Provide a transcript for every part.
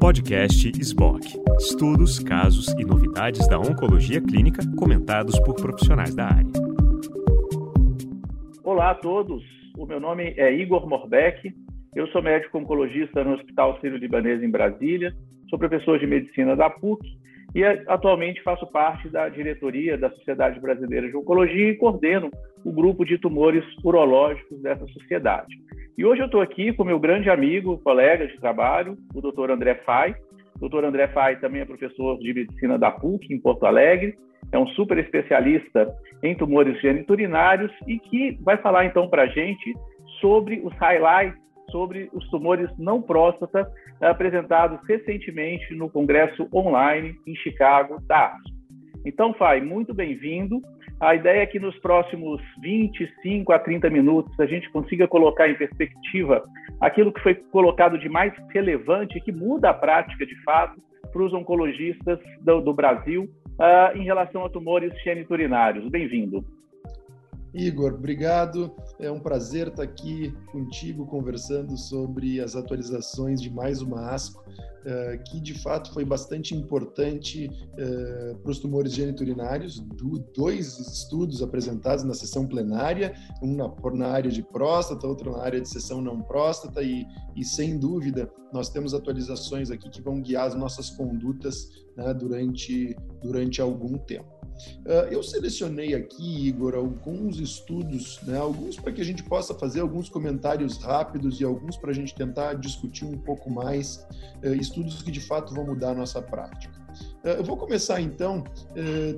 Podcast SBOC. Estudos, casos e novidades da oncologia clínica comentados por profissionais da área. Olá a todos. O meu nome é Igor Morbeck. Eu sou médico oncologista no Hospital Sírio-Libanês em Brasília. Sou professor de medicina da PUC e atualmente faço parte da diretoria da Sociedade Brasileira de Oncologia e coordeno o grupo de tumores urológicos dessa sociedade. E hoje eu estou aqui com meu grande amigo, colega de trabalho, o Dr. André Fai. O Dr. André Fai também é professor de medicina da PUC, em Porto Alegre, é um super especialista em tumores geniturinários e que vai falar então para a gente sobre os highlights, sobre os tumores não próstata apresentados recentemente no Congresso Online em Chicago da ASCO. Então, Fai, muito bem-vindo. A ideia é que nos próximos 25 a 30 minutos a gente consiga colocar em perspectiva aquilo que foi colocado de mais relevante, que muda a prática de fato para os oncologistas do, do Brasil uh, em relação a tumores geniturinários. Bem-vindo. Igor, obrigado. É um prazer estar aqui contigo conversando sobre as atualizações de mais uma ASCO, eh, que de fato foi bastante importante eh, para os tumores geniturinários. Dois estudos apresentados na sessão plenária, um na, área de próstata, outro na área de sessão não próstata, e, e sem dúvida nós temos atualizações aqui que vão guiar as nossas condutas né, durante, durante algum tempo. Uh, eu selecionei aqui, Igor, alguns estudos, né, alguns para que a gente possa fazer alguns comentários rápidos e alguns para a gente tentar discutir um pouco mais, uh, estudos que de fato vão mudar a nossa prática. Uh, eu vou começar então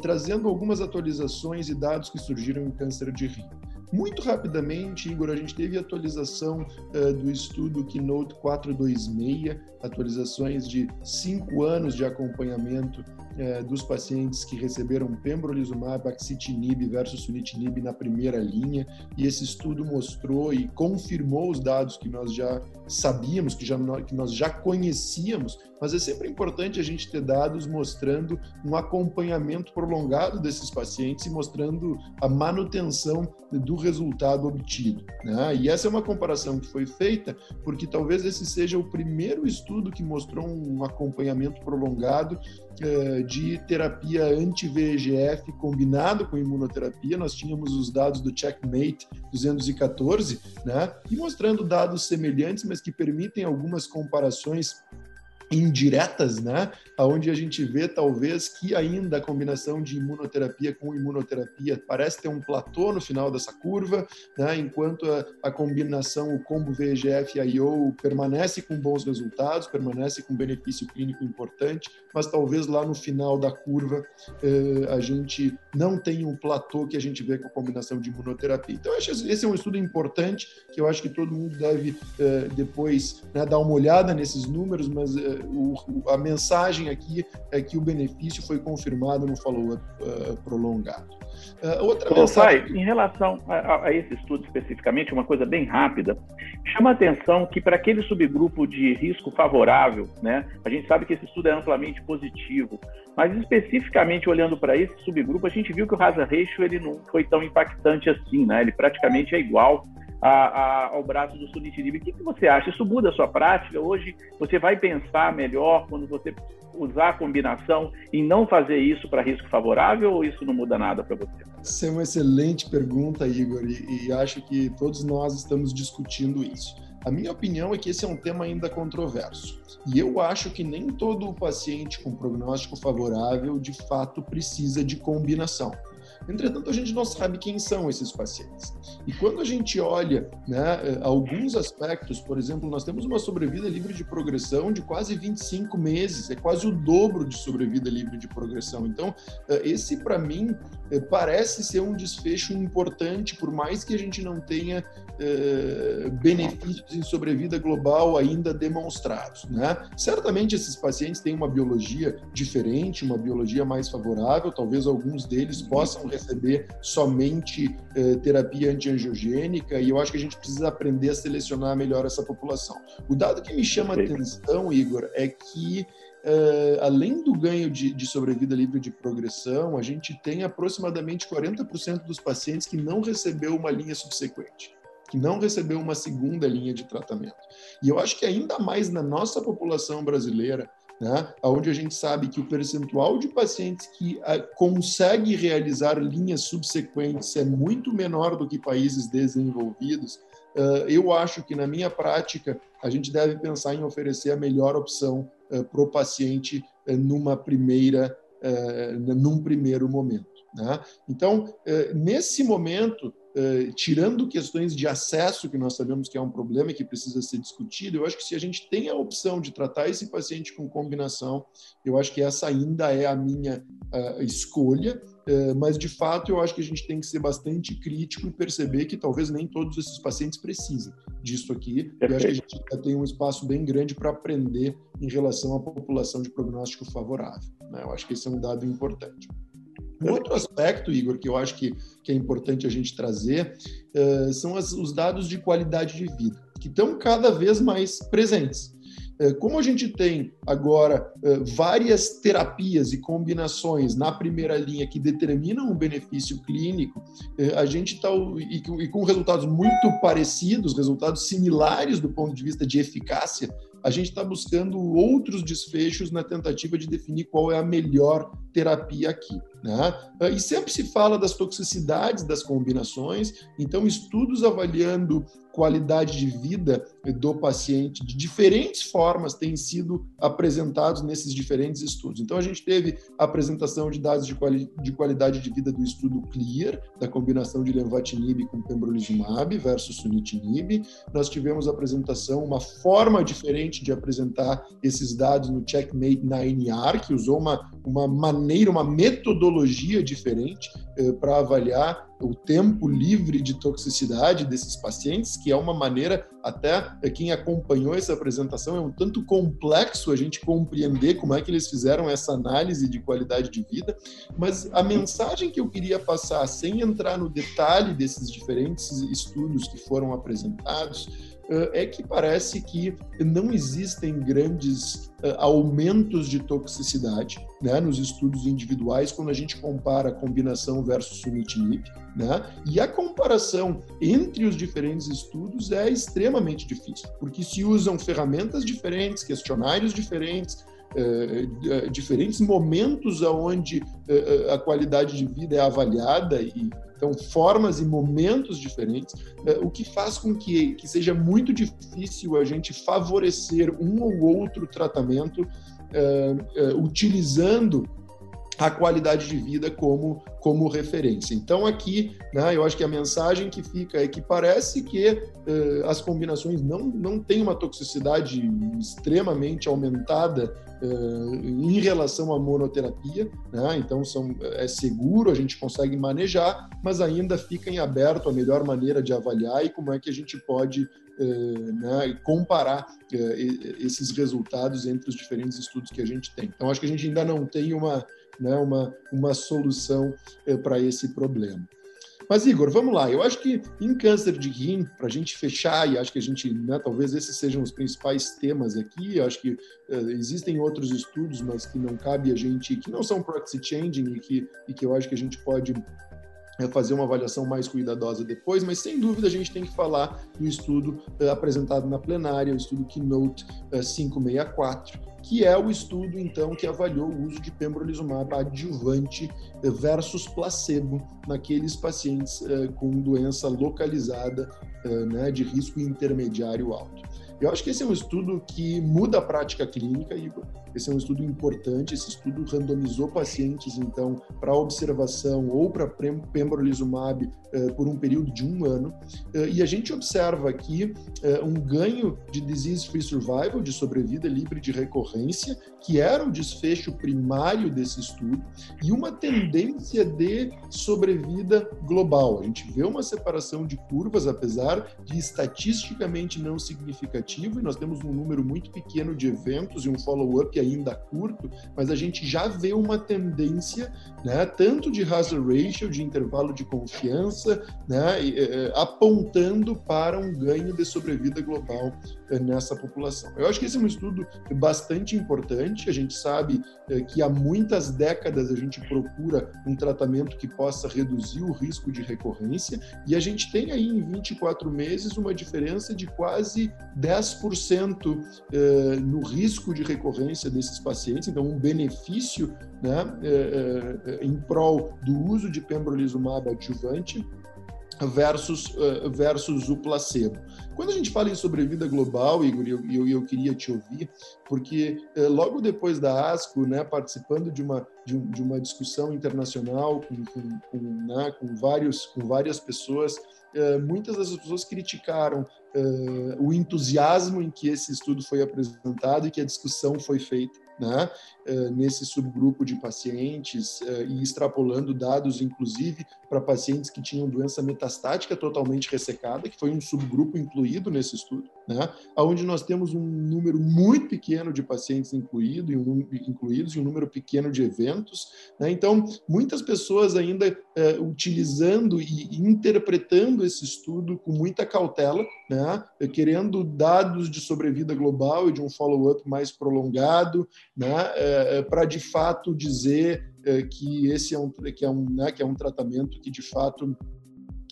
trazendo algumas atualizações e dados que surgiram em câncer de rim. Muito rapidamente, Igor, a gente teve atualização uh, do estudo Keynote 426, atualizações de cinco anos de acompanhamento uh, dos pacientes que receberam pembrolizumab, axitinib versus sunitinib na primeira linha, e esse estudo mostrou e confirmou os dados que nós já sabíamos, que, já, que nós já conhecíamos, mas é sempre importante a gente ter dados mostrando um acompanhamento prolongado desses pacientes e mostrando a manutenção do resultado obtido. Né? E essa é uma comparação que foi feita porque talvez esse seja o primeiro estudo que mostrou um acompanhamento prolongado eh, de terapia anti-VEGF combinado com imunoterapia. Nós tínhamos os dados do Checkmate 214, né? e mostrando dados semelhantes, mas que permitem algumas comparações indiretas, né? Onde a gente vê talvez que ainda a combinação de imunoterapia com imunoterapia parece ter um platô no final dessa curva, né? Enquanto a, a combinação, o combo VEGF-IO permanece com bons resultados, permanece com benefício clínico importante, mas talvez lá no final da curva eh, a gente não tenha um platô que a gente vê com a combinação de imunoterapia. Então, acho esse é um estudo importante que eu acho que todo mundo deve eh, depois né, dar uma olhada nesses números, mas eh, o, a mensagem aqui é que o benefício foi confirmado no follow-up uh, prolongado. Uh, outra Ô, mensagem... Pai, em relação a, a, esse estudo especificamente, uma coisa bem rápida, chama a atenção que para aquele subgrupo de risco favorável, né, a gente sabe que esse estudo é amplamente positivo, mas especificamente olhando para esse subgrupo, a gente viu que o hazard ratio ele não foi tão impactante assim, né? Ele praticamente é igual a, a, ao braço do sunitinib. O que, que você acha? Isso muda a sua prática? Hoje você vai pensar melhor quando você usar a combinação e não fazer isso para risco favorável ou isso não muda nada para você? Essa é uma excelente pergunta, Igor, e, e acho que todos nós estamos discutindo isso. A minha opinião é que esse é um tema ainda controverso. E eu acho que nem todo paciente com prognóstico favorável de fato precisa de combinação. Entretanto, a gente não sabe quem são esses pacientes. E quando a gente olha né, eh, alguns aspectos, por exemplo, nós temos uma sobrevida livre de progressão de quase 25 meses, é quase o dobro de sobrevida livre de progressão. Então, eh, esse, para mim, eh, parece ser um desfecho importante, por mais que a gente não tenha benefícios em sobrevida global ainda demonstrados. Né? Certamente, esses pacientes têm uma biologia diferente, uma biologia mais favorável, talvez alguns deles possam receber somente eh, terapia antiangiogênica, e eu acho que a gente precisa aprender a selecionar melhor essa população. O dado que me chama a atenção, Igor, é que Uh, além do ganho de, de, sobrevida livre de progressão, a gente tem aproximadamente 40% dos pacientes que não recebeu uma linha subsequente. que não recebeu uma segunda linha de tratamento. E eu acho que ainda mais na nossa população brasileira, né, onde a gente sabe que o percentual de pacientes que uh, consegue realizar linhas subsequentes é muito menor do que países desenvolvidos, uh, eu acho que na minha prática a gente deve pensar em oferecer a melhor opção uh, para o paciente numa primeira, num primeiro momento. Né? Então, nesse momento, Uh, tirando questões de acesso, que nós sabemos que é um problema e que precisa ser discutido, eu acho que se a gente tem a opção de tratar esse paciente com combinação, eu acho que essa ainda é a minha uh, escolha, uh, mas de fato eu acho que a gente tem que ser bastante crítico e perceber que talvez nem todos esses pacientes precisem disso aqui. Perfeito. Eu acho que a gente já tem um espaço bem grande para aprender em relação à população de prognóstico favorável. Né? Eu acho que esse é um dado importante. Um outro aspecto, Igor, que eu acho que, que é importante a gente trazer, uh, são as, os dados de qualidade de vida, que estão cada vez mais presentes. Uh, como a gente tem agora uh, várias terapias e combinações na primeira linha que determinam um benefício clínico, a gente está e com resultados muito parecidos, resultados similares do ponto de vista de eficácia, a gente está buscando outros desfechos na tentativa de definir qual é a melhor terapia aqui. Né? E sempre se fala das toxicidades das combinações, então estudos avaliando qualidade de vida do paciente de diferentes formas têm sido apresentados nesses diferentes estudos. Então a gente teve a apresentação de dados de, quali de qualidade de vida do estudo CLEAR, da combinação de lenvatinib com pembrolizumab versus sunitinib. Nós tivemos a apresentação, uma forma diferente de apresentar esses dados no Checkmate 9R, que usou uma, uma maneira, uma metodologia diferente eh, para avaliar o tempo livre de toxicidade desses pacientes, que é uma maneira, até eh, quem acompanhou essa apresentação, é um tanto complexo a gente compreender como é que eles fizeram essa análise de qualidade de vida, mas a mensagem que eu queria passar, sem entrar no detalhe desses diferentes estudos que foram apresentados, é que parece que não existem grandes aumentos de toxicidade né, nos estudos individuais quando a gente compara combinação versus sunitinib, né? E a comparação entre os diferentes estudos é extremamente difícil, porque se usam ferramentas diferentes, questionários diferentes, diferentes momentos aonde a qualidade de vida é avaliada e então, formas e momentos diferentes, eh, o que faz com que, que seja muito difícil a gente favorecer um ou outro tratamento utilizando a qualidade de vida como, como referência. Então, aqui, né, eu acho que a mensagem que fica é que parece que uh, as combinações não, não têm uma toxicidade extremamente aumentada uh, em relação à monoterapia, né? então são, é seguro, a gente consegue manejar, mas ainda fica em aberto a melhor maneira de avaliar e como é que a gente pode uh, né, comparar esses resultados entre os diferentes estudos que a gente tem. Então, acho que a gente ainda não tem uma né, uma, uma solução é, para esse problema. Mas, Igor, vamos lá. Eu acho que em câncer de rim, para a gente fechar, e acho que a gente, né, talvez esses sejam os principais temas aqui, eu acho que uh, existem outros estudos, mas que não cabe a gente, que não são proxy changing e que, e que eu acho que a gente pode fazer uma avaliação mais cuidadosa depois, mas sem dúvida a gente tem que falar do estudo uh, apresentado na plenária, o estudo Keynote uh, 564, que é o estudo, então, que avaliou o uso de pembrolizumab adjuvante versus placebo naqueles pacientes eh, com doença localizada eh, né, de risco intermediário alto. Eu acho que esse é um estudo que muda a prática clínica, Igor. Esse é um estudo importante. Esse estudo randomizou pacientes, então, para observação ou para pembrolizumab eh, por um período de um ano. Eh, e a gente observa aqui eh, um ganho de disease-free survival, de sobrevida livre de recorrência, que era o desfecho primário desse estudo, e uma tendência de sobrevida global. A gente vê uma separação de curvas, apesar de estatisticamente não significativa e nós temos um número muito pequeno de eventos e um follow-up ainda curto, mas a gente já vê uma tendência, né, tanto de hazard ratio, de intervalo de confiança, né, apontando para um ganho de sobrevida global nessa população. Eu acho que esse é um estudo bastante importante. A gente sabe que há muitas décadas a gente procura um tratamento que possa reduzir o risco de recorrência e a gente tem aí em 24 meses uma diferença de quase 10% no risco de recorrência desses pacientes, então um benefício né, em prol do uso de pembrolizumab adjuvante versus, uh, versus o placebo. Quando a gente fala em sobrevida global, Igor, eu, eu, eu queria te ouvir, porque uh, logo depois da ASCO, né, participando de uma, de, de uma discussão internacional com, com, com, né, com, vários, com várias pessoas, muitas das pessoas criticaram o entusiasmo em que esse estudo foi apresentado e que a discussão foi feita né, eh, nesse subgrupo de pacientes eh, e extrapolando dados, inclusive, para pacientes que tinham doença metastática totalmente ressecada, que foi um subgrupo incluído nesse estudo, né, onde nós temos um número muito pequeno de pacientes incluído, incluídos e um número pequeno de eventos. Né, então, muitas pessoas ainda eh, utilizando e interpretando esse estudo com muita cautela, né, querendo dados de sobrevida global e de um follow-up mais prolongado, né, é, é para de fato dizer é, que esse é um, que é um, né, que é um tratamento que de fato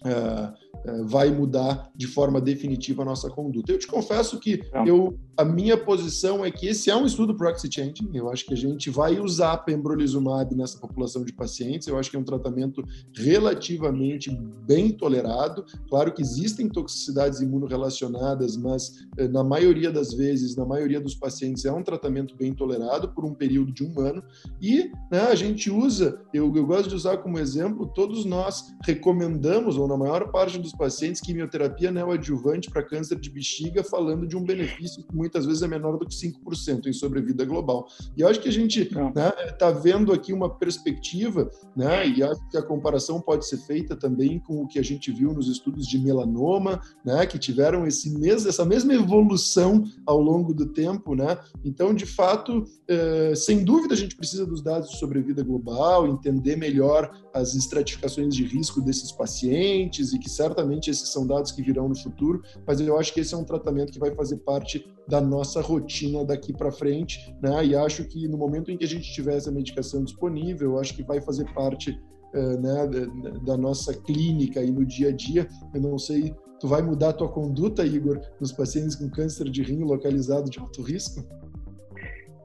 é, é, vai mudar de forma definitiva a nossa conduta. Eu te confesso que eu, a minha posição é que esse é um estudo proxy changing. Eu acho que a gente vai usar pembrolizumab nessa população de pacientes. Eu acho que é um tratamento relativamente bem tolerado. Claro que existem toxicidades imunorrelacionadas, mas eh, na maioria das vezes, na maioria dos pacientes, é um tratamento bem tolerado por um período de um ano. E né, a gente usa, eu, eu gosto de usar como exemplo, todos nós recomendamos, ou na maior parte dos pacientes quimioterapia neoadjuvante para câncer de bexiga, falando de um benefício que muitas vezes é menor do que 5% em sobrevida global. E eu acho que a gente está né, tá vendo aqui uma perspectiva, né, e acho que a comparação pode ser feita também com o que a gente viu nos estudos de melanoma, né, que tiveram esse mesmo, essa mesma evolução ao longo do tempo. Né? Então, de fato, é, sem dúvida, a gente precisa dos dados de sobrevida global, entender melhor as estratificações de risco desses pacientes e que certamente esses são dados que virão no futuro, mas eu acho que esse é um tratamento que vai fazer parte da nossa rotina daqui para frente, né? E acho que no momento em que a gente tiver essa medicação disponível, acho que vai fazer parte uh, né, da, da nossa clínica e no dia a dia. Eu não sei, tu vai mudar a tua conduta, Igor, nos pacientes com câncer de rim localizado de alto risco?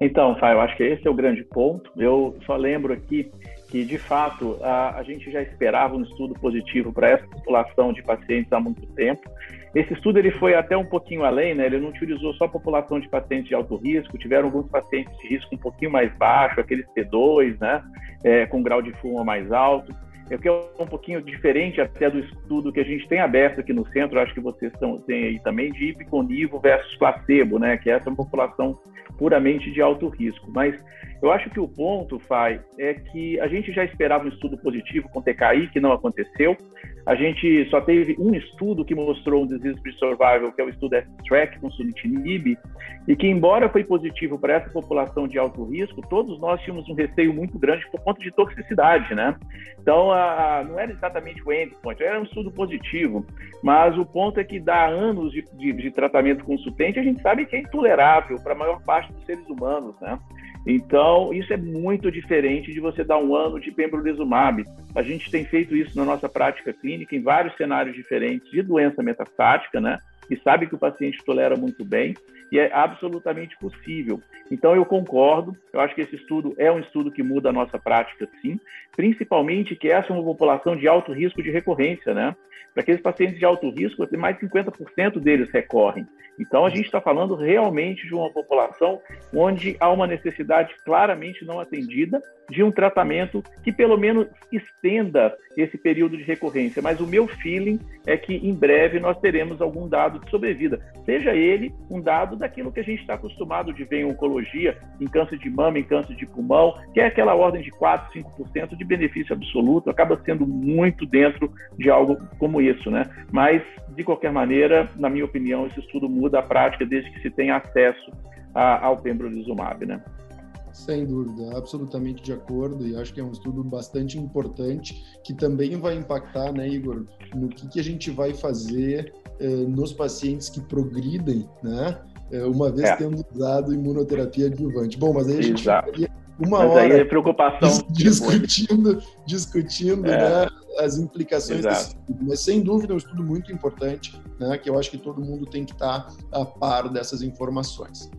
Então, eu acho que esse é o grande ponto. Eu só lembro aqui que, de fato, a, a gente já esperava um estudo positivo para essa população de pacientes há muito tempo. Esse estudo ele foi até um pouquinho além, né? ele não utilizou só a população de pacientes de alto risco, tiveram alguns pacientes de risco um pouquinho mais baixo, aqueles T2, né? É, com grau de fuma mais alto. É que é um pouquinho diferente até do estudo que a gente tem aberto aqui no centro, acho que vocês estão, têm aí também, de hipoconivo versus placebo, né? que essa é uma população puramente de alto risco. Mas eu acho que o ponto, Fai, é que a gente já esperava um estudo positivo com TKI, que não aconteceu. A gente só teve um estudo que mostrou um disease survival, que é o estudo F-Track com sunitinib, e que, embora foi positivo para essa população de alto risco, todos nós tínhamos um receio muito grande por conta de toxicidade, né? Então, a, a, não era exatamente o endpoint, era um estudo positivo, mas o ponto é que dá anos de, de, de tratamento consultante, a gente sabe que é intolerável para a maior parte dos seres humanos, né? Então, isso é muito diferente de você dar um ano de pembrolizumab. A gente tem feito isso na nossa prática clínica em vários cenários diferentes de doença metastática, né? E sabe que o paciente tolera muito bem e é absolutamente possível. Então, eu concordo, eu acho que esse estudo é um estudo que muda a nossa prática, sim, principalmente que essa é uma população de alto risco de recorrência, né? Para aqueles pacientes de alto risco, mais de 50% deles recorrem. Então, a gente está falando realmente de uma população onde há uma necessidade claramente não atendida de um tratamento que pelo menos estenda esse período de recorrência. Mas o meu feeling é que em breve nós teremos algum dado de sobrevida, seja ele um dado daquilo que a gente está acostumado de ver em oncologia, em câncer de mama, em câncer de pulmão, que é aquela ordem de 4, 5% de benefício absoluto, acaba sendo muito dentro de algo como isso, né? Mas, de qualquer maneira, na minha opinião, esse estudo muda a prática desde que se tenha acesso a, ao pembrolizumab, né? Sem dúvida, absolutamente de acordo, e acho que é um estudo bastante importante, que também vai impactar, né, Igor, no que, que a gente vai fazer eh, nos pacientes que progridem, né, eh, uma vez é. tendo usado imunoterapia adjuvante. Bom, mas aí a gente Exato. uma mas hora é preocupação discutindo, discutindo é. né, as implicações Exato. desse estudo. Mas sem dúvida é um estudo muito importante, né, que eu acho que todo mundo tem que estar a par dessas informações.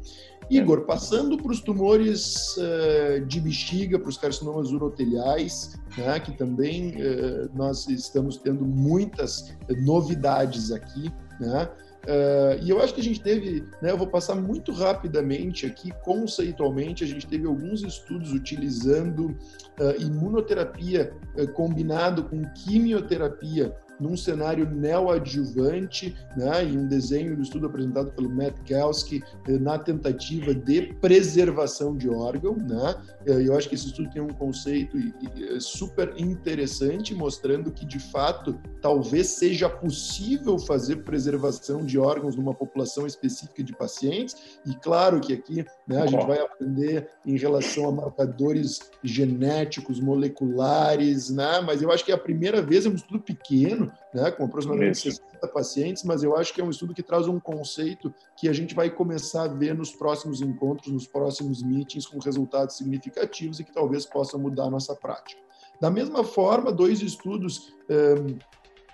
Igor, passando para os tumores uh, de bexiga, para os carcinomas uroteliais, né, que também uh, nós estamos tendo muitas novidades aqui, né? Uh, e eu acho que a gente teve, né, eu vou passar muito rapidamente aqui, conceitualmente, a gente teve alguns estudos utilizando uh, imunoterapia uh, combinado com quimioterapia num cenário neoadjuvante, né, em um desenho do estudo apresentado pelo Matt Kelsky, eh, na tentativa de preservação de órgão. Né? Eh, eu acho que esse estudo tem um conceito eh, super interessante, mostrando que, de fato, talvez seja possível fazer preservação de órgãos numa população específica de pacientes. E claro que aqui né, a gente vai aprender em relação a marcadores genéticos, moleculares, né? mas eu acho que é a primeira vez, é um estudo pequeno, né, com aproximadamente Isso. 60 pacientes, mas eu acho que é um estudo que traz um conceito que a gente vai começar a ver nos próximos encontros, nos próximos meetings, com resultados significativos e que talvez possam mudar a nossa prática. Da mesma forma, dois estudos um,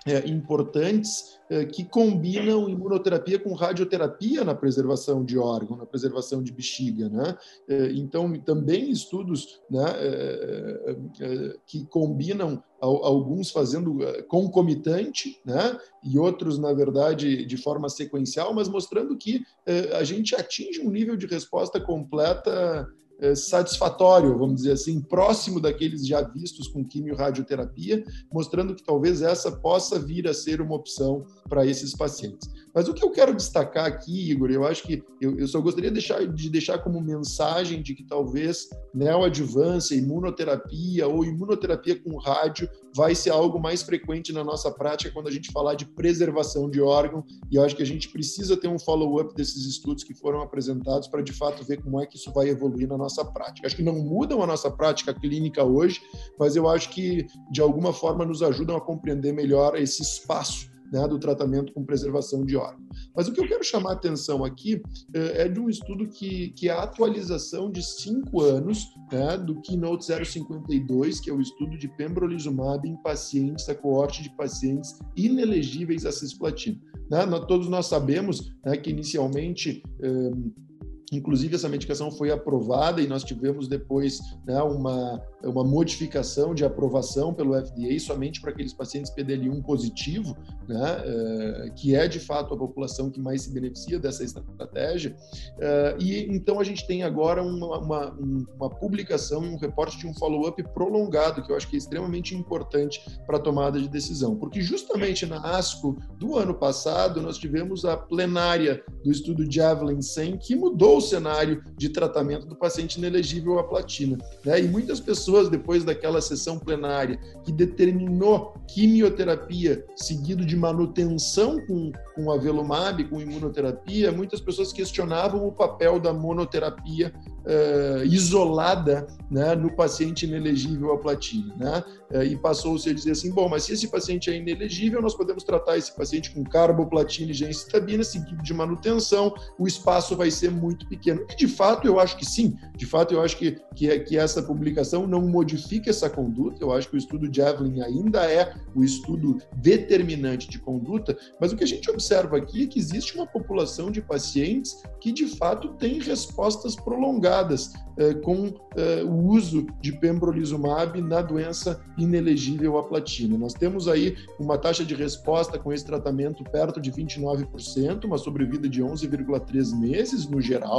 é, importantes é, que combinam imunoterapia com radioterapia na preservação de órgão, na preservação de bexiga, né? É, então, também estudos né, é, é, que combinam alguns fazendo concomitante, né? E outros, na verdade, de forma sequencial, mas mostrando que a gente atinge um nível de resposta completa é, satisfatório, vamos dizer assim, próximo daqueles já vistos com quimio-radioterapia, mostrando que talvez essa possa vir a ser uma opção para esses pacientes. Mas o que eu quero destacar aqui, Igor, eu acho que eu, eu só gostaria de deixar, de deixar como mensagem de que talvez neoadjuvância, imunoterapia ou imunoterapia com rádio vai ser algo mais frequente na nossa prática quando a gente falar de preservação de órgão, e eu acho que a gente precisa ter um follow-up desses estudos que foram apresentados para de fato ver como é que isso vai evoluir na nossa prática. Acho que não mudam a nossa prática clínica hoje, mas eu acho que de alguma forma nos ajudam a compreender melhor esse espaço né, do tratamento com preservação de órgão. Mas o que eu quero chamar a atenção aqui é de um estudo que, que é a atualização de cinco anos né, do Keynote 052, que é o estudo de pembrolizumab em pacientes, a coorte de pacientes inelegíveis a cisplatina. Né? Todos nós sabemos né, que inicialmente um, Inclusive, essa medicação foi aprovada e nós tivemos depois né, uma, uma modificação de aprovação pelo FDA somente para aqueles pacientes PDL1 positivo, né, uh, que é de fato a população que mais se beneficia dessa estratégia. Uh, e então a gente tem agora uma, uma, uma publicação, um reporte de um follow-up prolongado, que eu acho que é extremamente importante para a tomada de decisão, porque justamente na ASCO do ano passado nós tivemos a plenária do estudo Javelin 100 que mudou cenário de tratamento do paciente inelegível à platina. Né? E muitas pessoas, depois daquela sessão plenária, que determinou quimioterapia seguido de manutenção com, com avelumab, com imunoterapia, muitas pessoas questionavam o papel da monoterapia uh, isolada né, no paciente inelegível à platina. Né? Uh, e passou-se a dizer assim, bom, mas se esse paciente é inelegível, nós podemos tratar esse paciente com carboplatina e gencitabina, seguido de manutenção, o espaço vai ser muito pequeno. E, de fato, eu acho que sim. De fato, eu acho que, que, que essa publicação não modifica essa conduta. Eu acho que o estudo Javelin ainda é o estudo determinante de conduta, mas o que a gente observa aqui é que existe uma população de pacientes que, de fato, tem respostas prolongadas eh, com eh, o uso de pembrolizumab na doença inelegível à platina. Nós temos aí uma taxa de resposta com esse tratamento perto de 29%, uma sobrevida de 11,3 meses no geral,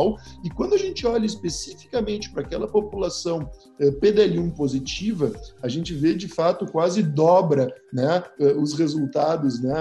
e quando a gente olha especificamente para aquela população eh, PDL1 positiva, a gente vê de fato quase dobra né, os resultados né,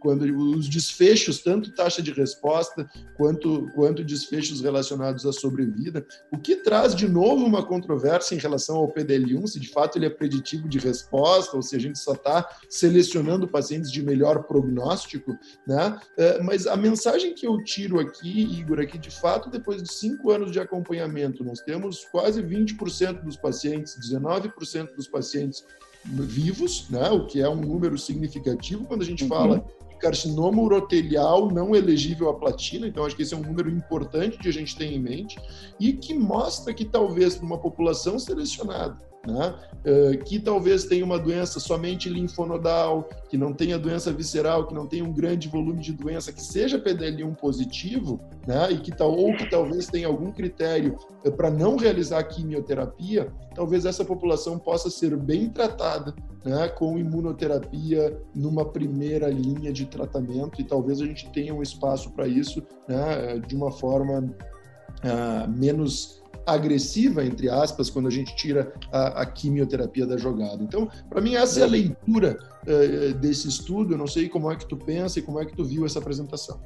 quando os desfechos, tanto taxa de resposta quanto, quanto desfechos relacionados à sobrevida, o que traz de novo uma controvérsia em relação ao PDL1, se de fato ele é preditivo de resposta ou se a gente só está selecionando pacientes de melhor prognóstico, né? É, mas a mensagem que eu tiro aqui, Igor, é que de fato, depois de cinco anos de acompanhamento, nós temos quase 20% dos pacientes, 19% dos pacientes vivos, né? o que é um número significativo quando a gente uhum. fala carcinoma urotelial não elegível à platina, então acho que esse é um número importante de a gente ter em mente e que mostra que talvez para uma população selecionada né? Uh, que talvez tenha uma doença somente linfonodal, que não tenha doença visceral, que não tenha um grande volume de doença, que seja PDL1 positivo, né? e que tal, ou que talvez tenha algum critério uh, para não realizar quimioterapia, talvez essa população possa ser bem tratada né? com imunoterapia numa primeira linha de tratamento, e talvez a gente tenha um espaço para isso né? de uma forma uh, menos agressiva, entre aspas, quando a gente tira a, a quimioterapia da jogada. Então, para mim, essa é a leitura uh, desse estudo. Eu não sei como é que tu pensa e como é que tu viu essa apresentação.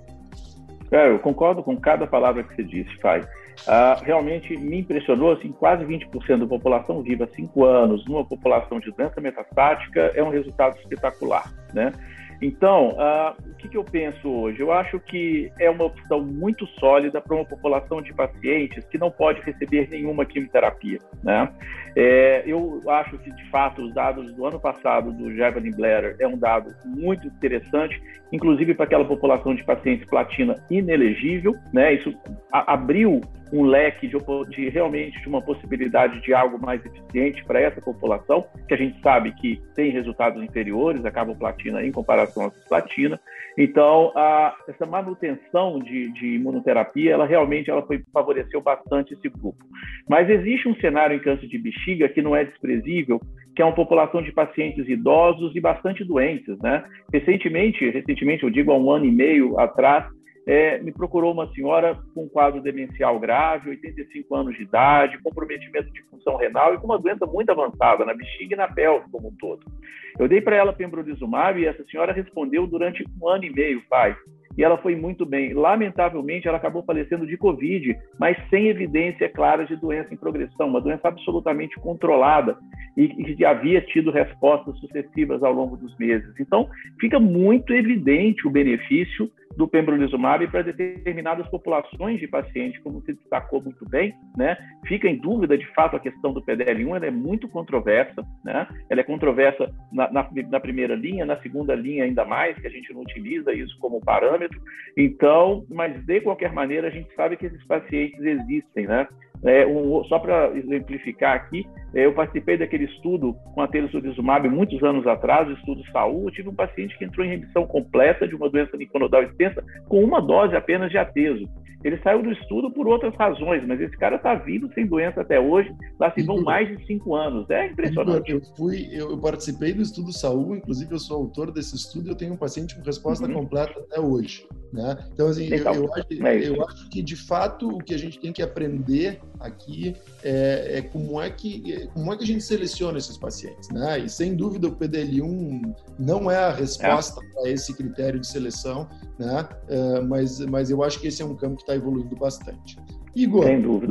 É, eu concordo com cada palavra que você disse, Fai. Uh, realmente me impressionou, assim, quase 20% da população viva cinco anos numa população de doença metastática é um resultado espetacular, né? Então, uh, o que, que, eu penso hoje? Eu acho que é uma opção muito sólida para uma população de pacientes que não pode receber nenhuma quimioterapia. Né? É, eu acho que, de fato, os dados do ano passado do Javelin Blair é um dado muito interessante, inclusive para aquela população de pacientes platina inelegível. Né? Isso abriu um leque de, de, realmente de uma possibilidade de algo mais eficiente para essa população, que a gente sabe que tem resultados inferiores a carboplatina em comparação à cisplatina. Então, a, essa manutenção de, de, imunoterapia, ela realmente ela foi, favoreceu bastante esse grupo. Mas existe um cenário em câncer de bexiga que não é desprezível, que é uma população de pacientes idosos e bastante doentes, né? Recentemente, recentemente, eu digo há um ano e meio atrás, é, me procurou uma senhora com um quadro demencial grave, 85 anos de idade, comprometimento de função renal e com uma doença muito avançada na bexiga e na pelve como um todo. Eu dei para ela pembrolizumab e essa senhora respondeu durante um ano e meio, pai e ela foi muito bem. Lamentavelmente, ela acabou falecendo de Covid, mas sem evidência clara de doença em progressão, uma doença absolutamente controlada e que havia tido respostas sucessivas ao longo dos meses. Então, fica muito evidente o benefício do pembrolizumab para determinadas populações de pacientes, como se destacou muito bem, né? Fica em dúvida, de fato, a questão do PDL1, ela é muito controversa, né? Ela é controversa na, na, na primeira linha, na segunda linha ainda mais, que a gente não utiliza isso como parâmetro. Então, mas de qualquer maneira, a gente sabe que esses pacientes existem, né? É, um, só para exemplificar aqui, eu participei daquele estudo com a telisodizumab muitos anos atrás, o estudo SAúl. Eu tive um paciente que entrou em remissão completa de uma doença linfonodal extensa com uma dose apenas de ateso. Ele saiu do estudo por outras razões, mas esse cara está vivo sem doença até hoje, lá se vão mais de cinco anos. É impressionante. Eu, fui, eu participei do estudo SAúl, inclusive eu sou autor desse estudo e eu tenho um paciente com resposta uhum. completa até hoje. Né? Então, assim, eu, eu, acho, é eu, acho, que de fato o que a gente tem que aprender aqui é, é, como, é que, como é que a gente seleciona esses pacientes. Né? E sem dúvida o PDL1 não é a resposta é. para esse critério de seleção, né? É, mas, mas eu acho que esse é um campo que está evoluindo bastante. Igor,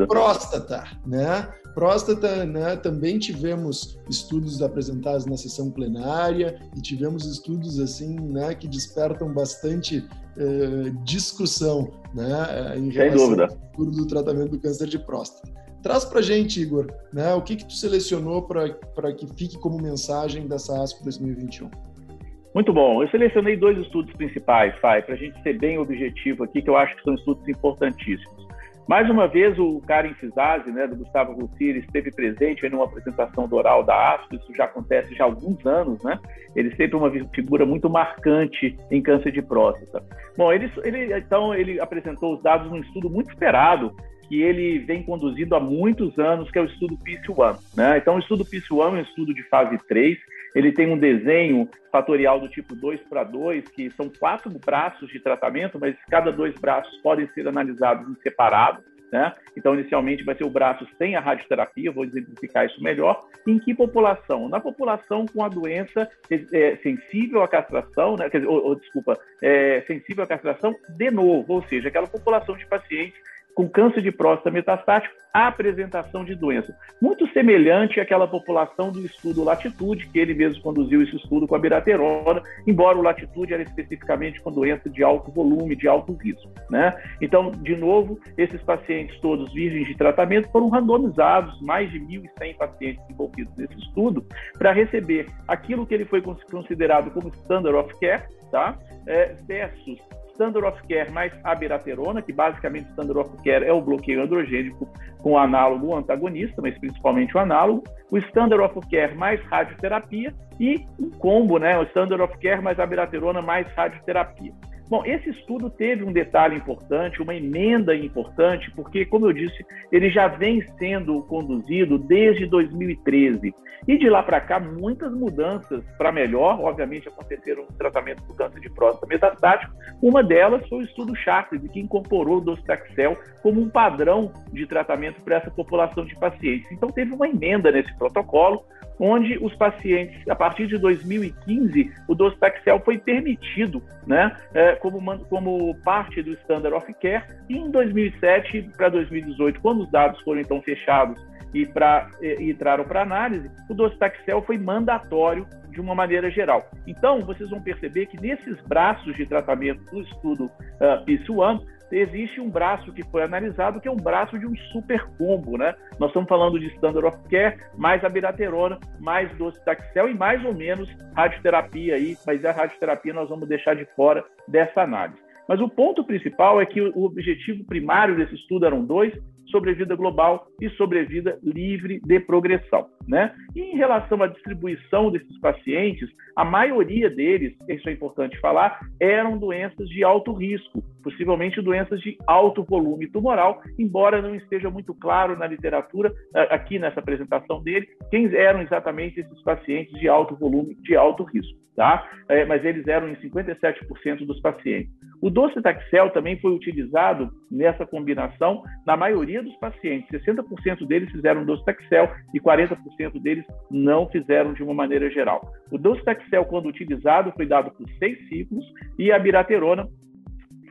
próstata, né? Próstata, né? Também tivemos estudos apresentados na sessão plenária e tivemos estudos assim, né? Que despertam bastante eh, discussão, né? Em relação ao futuro do tratamento do câncer de próstata. Traz para gente, Igor, né? O que que tu selecionou para que fique como mensagem dessa ASCO 2021? Muito bom. Eu selecionei dois estudos principais, Fai, para a gente ser bem objetivo aqui, que eu acho que são estudos importantíssimos. Mais uma vez, o Karim Fizazi, né, do Gustavo Russiri, esteve presente em uma apresentação do oral da ASCO, isso já acontece já há alguns anos, né? Ele sempre uma figura muito marcante em câncer de próstata. Bom, ele, ele, então, ele apresentou os dados num estudo muito esperado, que ele vem conduzindo há muitos anos, que é o estudo PIS-1. Né? Então, o estudo PIS-1 é um estudo de fase 3, ele tem um desenho fatorial do tipo 2 para 2, que são quatro braços de tratamento, mas cada dois braços podem ser analisados em separado. né? Então, inicialmente vai ser o braço sem a radioterapia, vou exemplificar isso melhor. Em que população? Na população com a doença é, sensível à castração, né? Dizer, ou, ou, desculpa, é, sensível à castração de novo, ou seja, aquela população de pacientes com câncer de próstata metastático, a apresentação de doença. Muito semelhante àquela população do estudo Latitude, que ele mesmo conduziu esse estudo com a biraterona, embora o Latitude era especificamente com doença de alto volume, de alto risco. Né? Então, de novo, esses pacientes todos virgens de tratamento foram randomizados, mais de 1.100 pacientes envolvidos nesse estudo, para receber aquilo que ele foi considerado como standard of care, tá? É, versus Standard of Care mais abiraterona, que basicamente Standard of Care é o bloqueio androgênico com análogo antagonista, mas principalmente o análogo, o Standard of Care mais radioterapia e um combo, né, o Standard of Care mais abiraterona mais radioterapia. Bom, esse estudo teve um detalhe importante, uma emenda importante, porque, como eu disse, ele já vem sendo conduzido desde 2013. E de lá para cá, muitas mudanças para melhor, obviamente, aconteceram no tratamento do câncer de próstata metastático. Uma delas foi o estudo Chartres, que incorporou o docetaxel como um padrão de tratamento para essa população de pacientes. Então, teve uma emenda nesse protocolo, onde os pacientes, a partir de 2015, o docetaxel foi permitido, né, é, como, como parte do Standard of Care, e em 2007 para 2018, quando os dados foram então fechados e, pra, e entraram para análise, o docetaxel foi mandatório de uma maneira geral. Então, vocês vão perceber que nesses braços de tratamento do estudo uh, PIS-1, existe um braço que foi analisado que é um braço de um super combo, né? Nós estamos falando de standard of care, mais abiraterona, mais docetaxel e mais ou menos radioterapia aí, mas a radioterapia nós vamos deixar de fora dessa análise. Mas o ponto principal é que o objetivo primário desse estudo eram dois, sobrevida global e sobrevida livre de progressão. Né? E em relação à distribuição desses pacientes, a maioria deles, isso é importante falar, eram doenças de alto risco, possivelmente doenças de alto volume tumoral, embora não esteja muito claro na literatura, aqui nessa apresentação dele, quem eram exatamente esses pacientes de alto volume, de alto risco. Tá? É, mas eles eram em 57% dos pacientes. O docetaxel também foi utilizado nessa combinação na maioria dos pacientes. 60% deles fizeram docetaxel e 40% deles não fizeram de uma maneira geral. O docetaxel, quando utilizado, foi dado por seis ciclos e a biraterona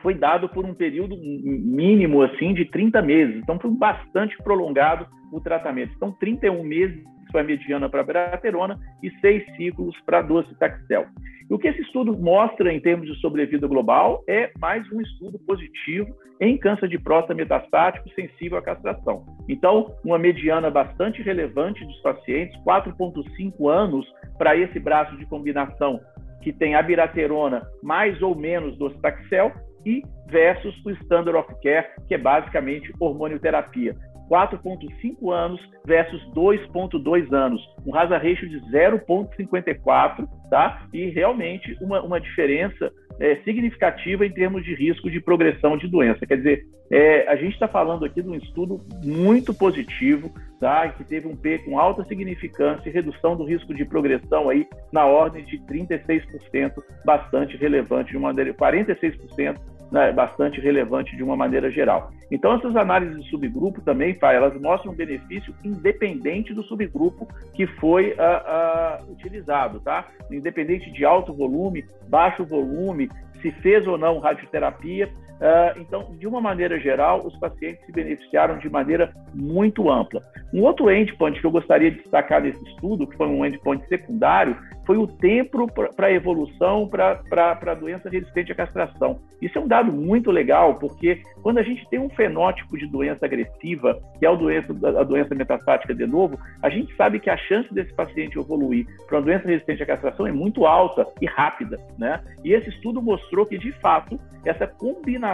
foi dado por um período mínimo assim de 30 meses. Então foi bastante prolongado o tratamento. Então 31 meses foi a mediana para a biraterona e seis ciclos para a docetaxel. E o que esse estudo mostra em termos de sobrevida global é mais um estudo positivo em câncer de próstata metastático sensível à castração. Então, uma mediana bastante relevante dos pacientes, 4,5 anos para esse braço de combinação que tem abiraterona mais ou menos docetaxel e versus o standard of care, que é basicamente hormonioterapia. 4,5 anos versus 2,2 anos, um hazard ratio de 0,54, tá? E realmente uma, uma diferença é, significativa em termos de risco de progressão de doença. Quer dizer, é, a gente está falando aqui de um estudo muito positivo, tá? Que teve um P com alta significância e redução do risco de progressão aí na ordem de 36%, bastante relevante, de uma maneira 46% né, bastante relevante de uma maneira geral. Então, essas análises de subgrupo também, pai, elas mostram um benefício independente do subgrupo que foi uh, uh, utilizado, tá? Independente de alto volume, baixo volume, se fez ou não radioterapia. Uh, então, de uma maneira geral, os pacientes se beneficiaram de maneira muito ampla. Um outro endpoint que eu gostaria de destacar nesse estudo, que foi um endpoint secundário, foi o tempo para evolução para a doença resistente à castração. Isso é um dado muito legal, porque quando a gente tem um fenótipo de doença agressiva, que é a doença, a doença metastática de novo, a gente sabe que a chance desse paciente evoluir para uma doença resistente à castração é muito alta e rápida. Né? E esse estudo mostrou que, de fato, essa combinação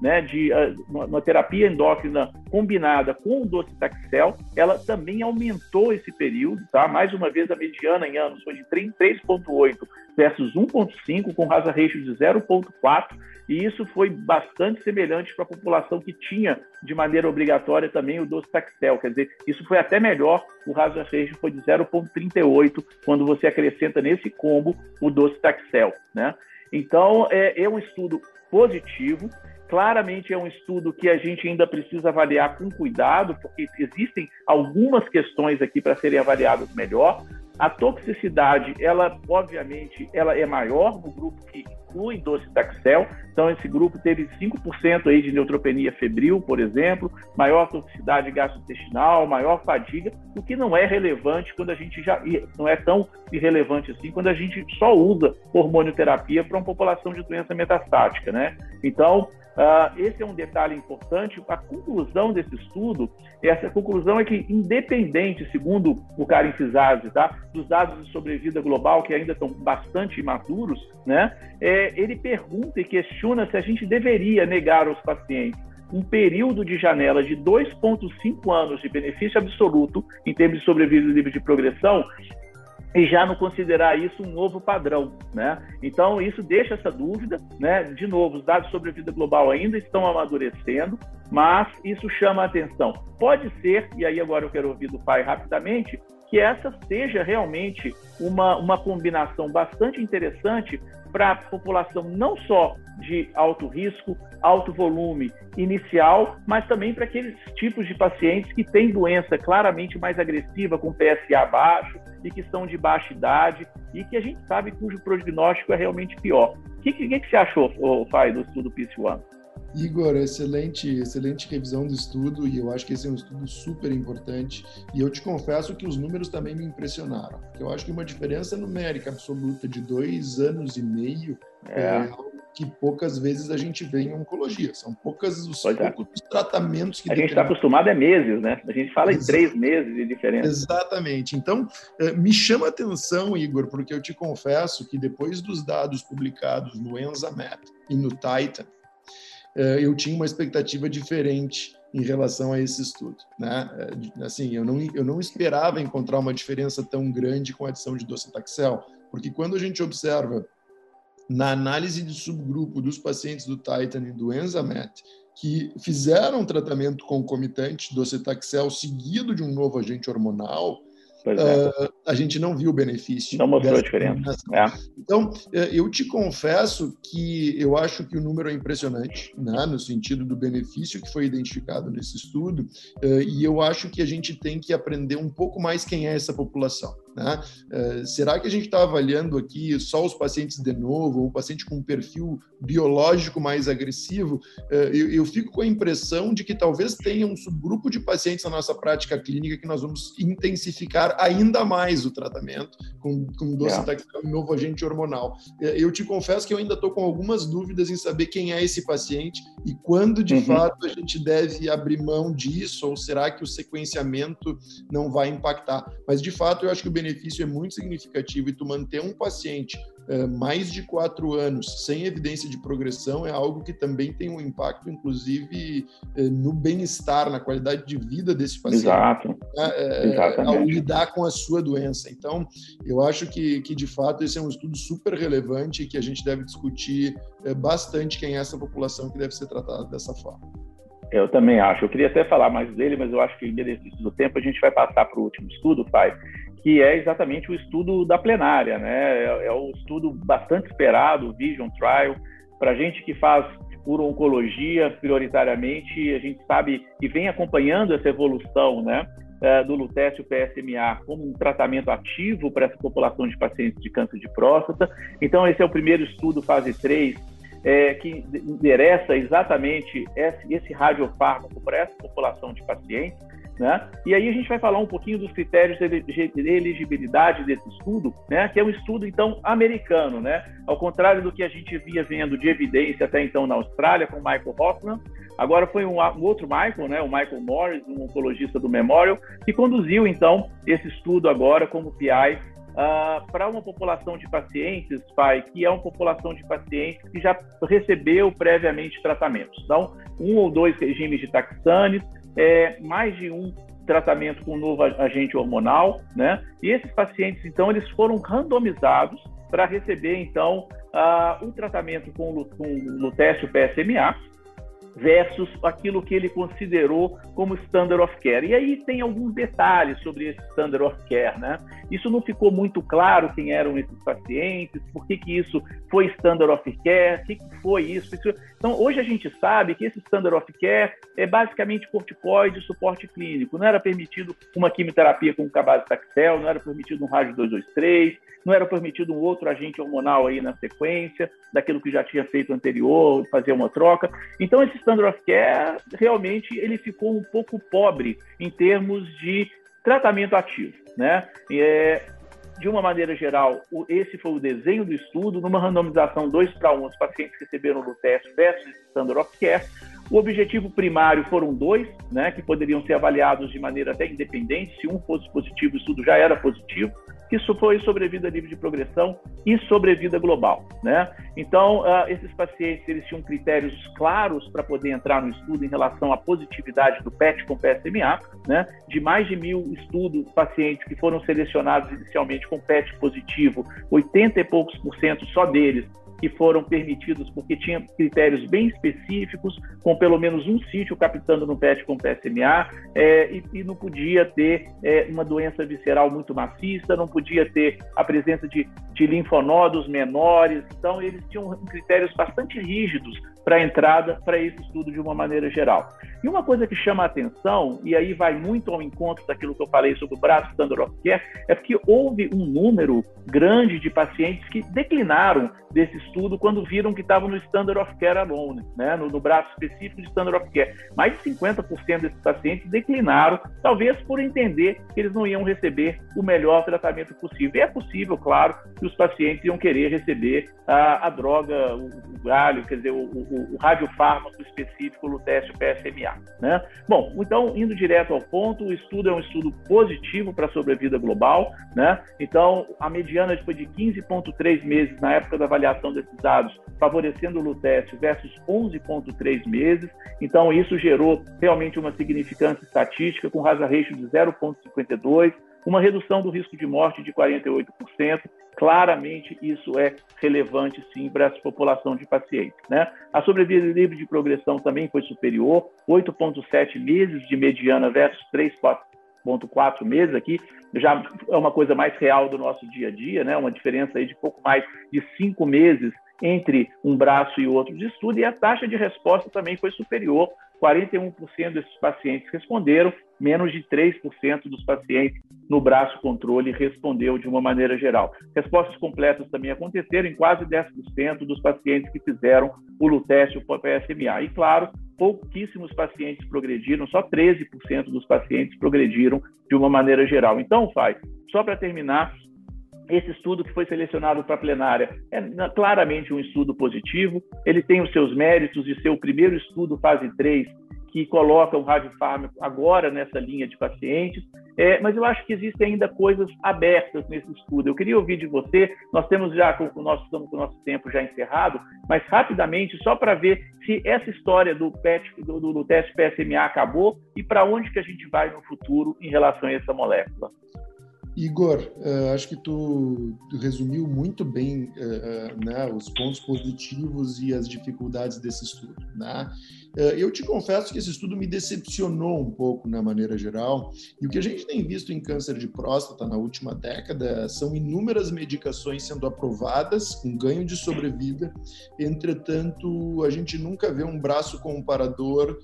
né, de uh, uma terapia endócrina combinada com o docetaxel, ela também aumentou esse período, tá? Mais uma vez, a mediana em anos foi de 3,8 versus 1,5, com rasa ratio de 0,4, e isso foi bastante semelhante para a população que tinha de maneira obrigatória também o docetaxel, quer dizer, isso foi até melhor, o rasa ratio foi de 0,38 quando você acrescenta nesse combo o docetaxel, né? Então, é, é um estudo positivo, claramente é um estudo que a gente ainda precisa avaliar com cuidado, porque existem algumas questões aqui para serem avaliadas melhor. A toxicidade, ela obviamente, ela é maior no grupo que inclui docetaxel. Então esse grupo teve 5% aí de neutropenia febril, por exemplo, maior toxicidade gastrointestinal, maior fadiga, o que não é relevante quando a gente já não é tão irrelevante assim quando a gente só usa hormonioterapia para uma população de doença metastática, né? Então, Uh, esse é um detalhe importante. A conclusão desse estudo, essa conclusão é que, independente, segundo o Karim Fizazi, tá, dos dados de sobrevida global, que ainda estão bastante imaturos, né, é, ele pergunta e questiona se a gente deveria negar aos pacientes um período de janela de 2,5 anos de benefício absoluto em termos de sobrevida livre de progressão, e já não considerar isso um novo padrão, né? Então isso deixa essa dúvida, né? De novo, os dados sobre a vida global ainda estão amadurecendo, mas isso chama a atenção. Pode ser, e aí agora eu quero ouvir do pai rapidamente, que essa seja realmente uma, uma combinação bastante interessante para a população não só de alto risco, alto volume inicial, mas também para aqueles tipos de pacientes que têm doença claramente mais agressiva, com PSA baixo e que são de baixa idade e que a gente sabe cujo prognóstico é realmente pior. O que, que, que você achou, Fai, do estudo PIS-1? Igor, excelente, excelente revisão do estudo e eu acho que esse é um estudo super importante. E eu te confesso que os números também me impressionaram, porque eu acho que uma diferença numérica absoluta de dois anos e meio é, é algo que poucas vezes a gente vê em oncologia. São poucas os pois é. poucos é. tratamentos que a gente está acostumado é meses, né? A gente fala em três meses de diferença. Exatamente. Então eh, me chama a atenção, Igor, porque eu te confesso que depois dos dados publicados no ENZAMET e no Titan eu tinha uma expectativa diferente em relação a esse estudo. Né? Eh, assim, eu não, eu não esperava encontrar uma diferença tão grande com a adição de docetaxel, porque quando a gente observa na análise de subgrupo dos pacientes do Titan e do Enzamet, que fizeram tratamento concomitante docetaxel seguido de um novo agente hormonal, uh, a gente não viu o benefício. Não mostrou a diferença. É. Então, eh, eu te confesso que eu acho que o número é impressionante, né, no sentido do benefício que foi identificado nesse estudo, uh, e eu acho que a gente tem que aprender um pouco mais quem é essa população. Né? Uh, será que a gente está avaliando aqui só os pacientes de novo, ou o paciente com um perfil biológico mais agressivo? Eu, eu, fico com a impressão de que talvez tenha um subgrupo de pacientes na nossa prática clínica que nós vamos intensificar ainda mais o tratamento com, com docetaxel yeah. novo agente hormonal. Uh, eu te confesso que eu ainda estou com algumas dúvidas em saber quem é esse paciente e quando de uhum. fato a gente deve abrir mão disso, ou será que o sequenciamento não vai impactar? Mas de fato eu acho que o benefício é muito significativo e tu manter um paciente mais de quatro anos sem evidência de progressão é algo que também tem um impacto, inclusive, uh, no bem-estar, na qualidade de vida desse paciente. Exato. Uh, ao lidar com a sua doença. Então, eu acho que, que, de fato, esse é um estudo super relevante e que a gente deve discutir bastante quem é essa população que deve ser tratada dessa forma. Eu também acho. Eu queria até falar mais dele, mas eu acho que em benefício do tempo a gente vai passar para o último estudo, Pai, que é exatamente o estudo da plenária, né? É, é o estudo bastante esperado, o Vision Trial. Para gente que faz uro-oncologia prioritariamente, a gente sabe e vem acompanhando essa evolução, né? É, do lutécio PSMA como um tratamento ativo para essa população de pacientes de câncer de próstata. Então, esse é o primeiro estudo, fase 3, é, que endereça exatamente esse, esse radiofármaco para essa população de pacientes. Né? E aí a gente vai falar um pouquinho dos critérios de elegibilidade desse estudo, né? que é um estudo, então, americano, né? ao contrário do que a gente via vendo de evidência até então na Austrália, com o Michael Hoffman, agora foi um, um, outro Michael, né? o Michael Morris, um oncologista do Memorial, que conduziu, então, esse estudo agora como PI Uh, ah, para uma população de pacientes, pai, que é uma população de pacientes que já recebeu previamente tratamentos. Então, um ou dois regimes de taxanes, é, mais de um tratamento com um novo agente hormonal, né? E esses pacientes, então, eles foram randomizados para receber, então, uh, um tratamento com, com lutécio PSMA versus aquilo que ele considerou como standard of care. E aí tem alguns detalhes sobre esse standard of care, né? Isso não ficou muito claro quem eram esses pacientes, por que, que isso foi standard of care, o que, que foi isso. Então, hoje a gente sabe que esse standard of care é basicamente corticoide e suporte clínico. Não era permitido uma quimioterapia com cabazitaxel, não era permitido um rádio 223, não era permitido um outro agente hormonal aí na sequência, daquilo que já tinha feito anterior, fazer uma troca. Então, esse standard of care, realmente, ele ficou um pouco pobre em termos de tratamento ativo, né? É, de uma maneira geral, esse foi o desenho do estudo, numa randomização 2 para 1, os pacientes receberam teste versus standard of care. O objetivo primário foram dois, né, que poderiam ser avaliados de maneira até independente. Se um fosse positivo, o estudo já era positivo que foi sobrevida livre de progressão e sobrevida global, né? Então, uh, esses pacientes eles tinham critérios claros para poder entrar no estudo em relação à positividade do PET com PSMA, né? De mais de mil estudos, pacientes que foram selecionados inicialmente com PET positivo, 80 e poucos por cento só deles que foram permitidos porque tinha critérios bem específicos, com pelo menos um sítio captando no PET com PSMA, é, e, e, não podia ter é, uma doença visceral muito maciça, não podia ter a presença de, de linfonodos menores. Então, eles tinham critérios bastante rígidos para a entrada para esse estudo de uma maneira geral. E uma coisa que chama a atenção, e aí vai muito ao encontro daquilo que eu falei sobre o braço Standard of Care, é que houve um número grande de pacientes que declinaram desse estudo quando viram que estavam no Standard of Care alone, né? no, no braço específico de Standard of Care. Mais de 50% desses pacientes declinaram, talvez por entender que eles não iam receber o melhor tratamento possível. E é possível, claro, que os pacientes iam querer receber a, a droga, o, o galho, quer dizer, o, o, o radiofármaco específico no teste PSMA. Né? Bom, então, indo direto ao ponto, o estudo é um estudo positivo para a sobrevida global. Né? Então, a mediana foi de 15,3 meses na época da avaliação desses dados, favorecendo o Luteste versus 11,3 meses. Então, isso gerou realmente uma significância estatística, com hazard ratio de 0,52, uma redução do risco de morte de 48%. Claramente, isso é relevante, sim, para essa população de pacientes. Né? A sobrevida livre de progressão também foi superior, 8,7 meses de mediana versus 3,4 meses aqui, já é uma coisa mais real do nosso dia a dia, né? uma diferença aí de pouco mais de cinco meses entre um braço e outro de estudo, e a taxa de resposta também foi superior. 41% desses pacientes responderam, menos de 3% dos pacientes no braço controle respondeu de uma maneira geral. Respostas completas também aconteceram em quase 10% dos pacientes que fizeram o Luteste ou PSMA. E, claro, pouquíssimos pacientes progrediram, só 13% dos pacientes progrediram de uma maneira geral. Então, Fai, só para terminar, esse estudo que foi selecionado para a plenária é claramente um estudo positivo, ele tem os seus méritos de ser o primeiro estudo fase 3 que coloca o radiofármaco agora nessa linha de pacientes, é, mas eu acho que existem ainda coisas abertas nesse estudo. Eu queria ouvir de você, nós temos já, com o nosso, estamos com o nosso tempo já encerrado, mas rapidamente, só para ver se essa história do, PET, do, do, do teste PSMA acabou e para onde que a gente vai no futuro em relação a essa molécula. Igor, uh, acho que tu, resumiu muito bem uh, né, os pontos positivos e as dificuldades desse estudo. Né? Uh, eu te confesso que esse estudo me decepcionou um pouco na maneira geral, e o que a gente tem visto em câncer de próstata na última década são inúmeras medicações sendo aprovadas com ganho de sobrevida, entretanto, a gente nunca vê um braço comparador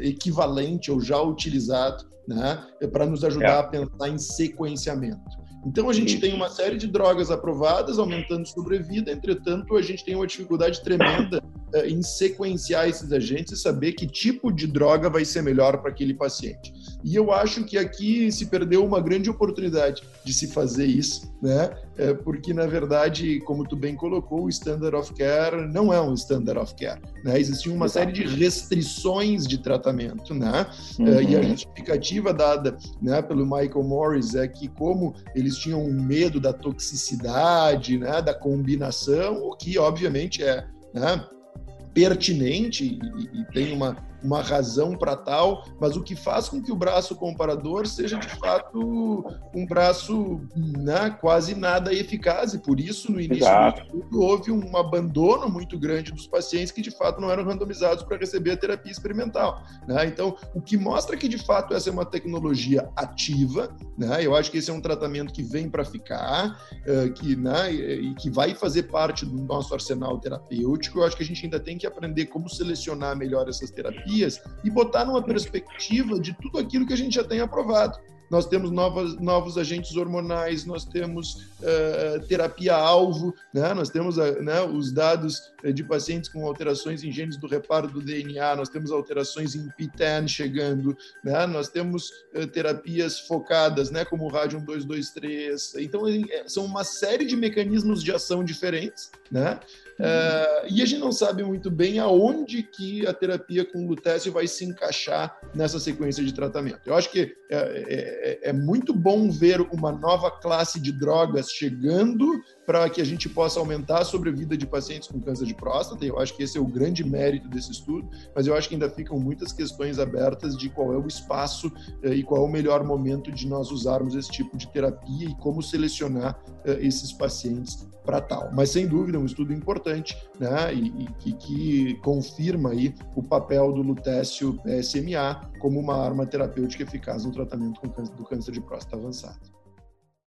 equivalente ou já utilizado né, para nos ajudar é. a pensar em sequenciamento. Então, a gente tem uma série de drogas aprovadas, aumentando sobrevida, entretanto, a gente tem uma dificuldade tremenda uh, em sequenciar esses agentes e saber que tipo de droga vai ser melhor para aquele paciente. E eu acho que aqui se perdeu uma grande oportunidade de se fazer isso, né? É, porque, na verdade, como tu bem colocou, o Standard of Care não é um Standard of Care. Né? Existia uma série de restrições de tratamento, né? Uhum. É, e a uhum. justificativa dada né, pelo Michael Morris é que, como eles eles tinham medo da toxicidade, né, da combinação, o que obviamente é né, pertinente e, e, tem uma, uma razão para tal, mas o que faz com que o braço comparador seja de fato um braço né, quase nada eficaz, e por isso no início Exato. do estudo houve um abandono muito grande dos pacientes que de fato não eram randomizados para receber a terapia experimental. Né? Então, o que mostra que de fato essa é uma tecnologia ativa, né? eu acho que esse é um tratamento que vem para ficar, uh, que, né, e que vai fazer parte do nosso arsenal terapêutico. Eu acho que a gente ainda tem que aprender como selecionar melhor essas terapias e botar numa perspectiva de tudo aquilo que a gente já tem aprovado nós temos novas, novos agentes hormonais, nós temos uh, terapia-alvo, né? nós temos uh, né, os dados de pacientes com alterações em genes do reparo do DNA, nós temos alterações em PTEN chegando, né? nós temos uh, terapias focadas, né, como o Radium 223. Então, são uma série de mecanismos de ação diferentes, né? Uh, e a gente não sabe muito bem aonde que a terapia com lutécio vai se encaixar nessa sequência de tratamento. Eu acho que é, é, é muito bom ver uma nova classe de drogas chegando para que a gente possa aumentar a sobrevida de pacientes com câncer de próstata. Eu acho que esse é o grande mérito desse estudo, mas eu acho que ainda ficam muitas questões abertas de qual é o espaço eh, e qual é o melhor momento de nós usarmos esse tipo de terapia e como selecionar eh, esses pacientes para tal. Mas sem dúvida, é um estudo importante, né, e, e que, confirma aí o papel do lutécio PSMA como uma arma terapêutica eficaz no tratamento do câncer de próstata avançado.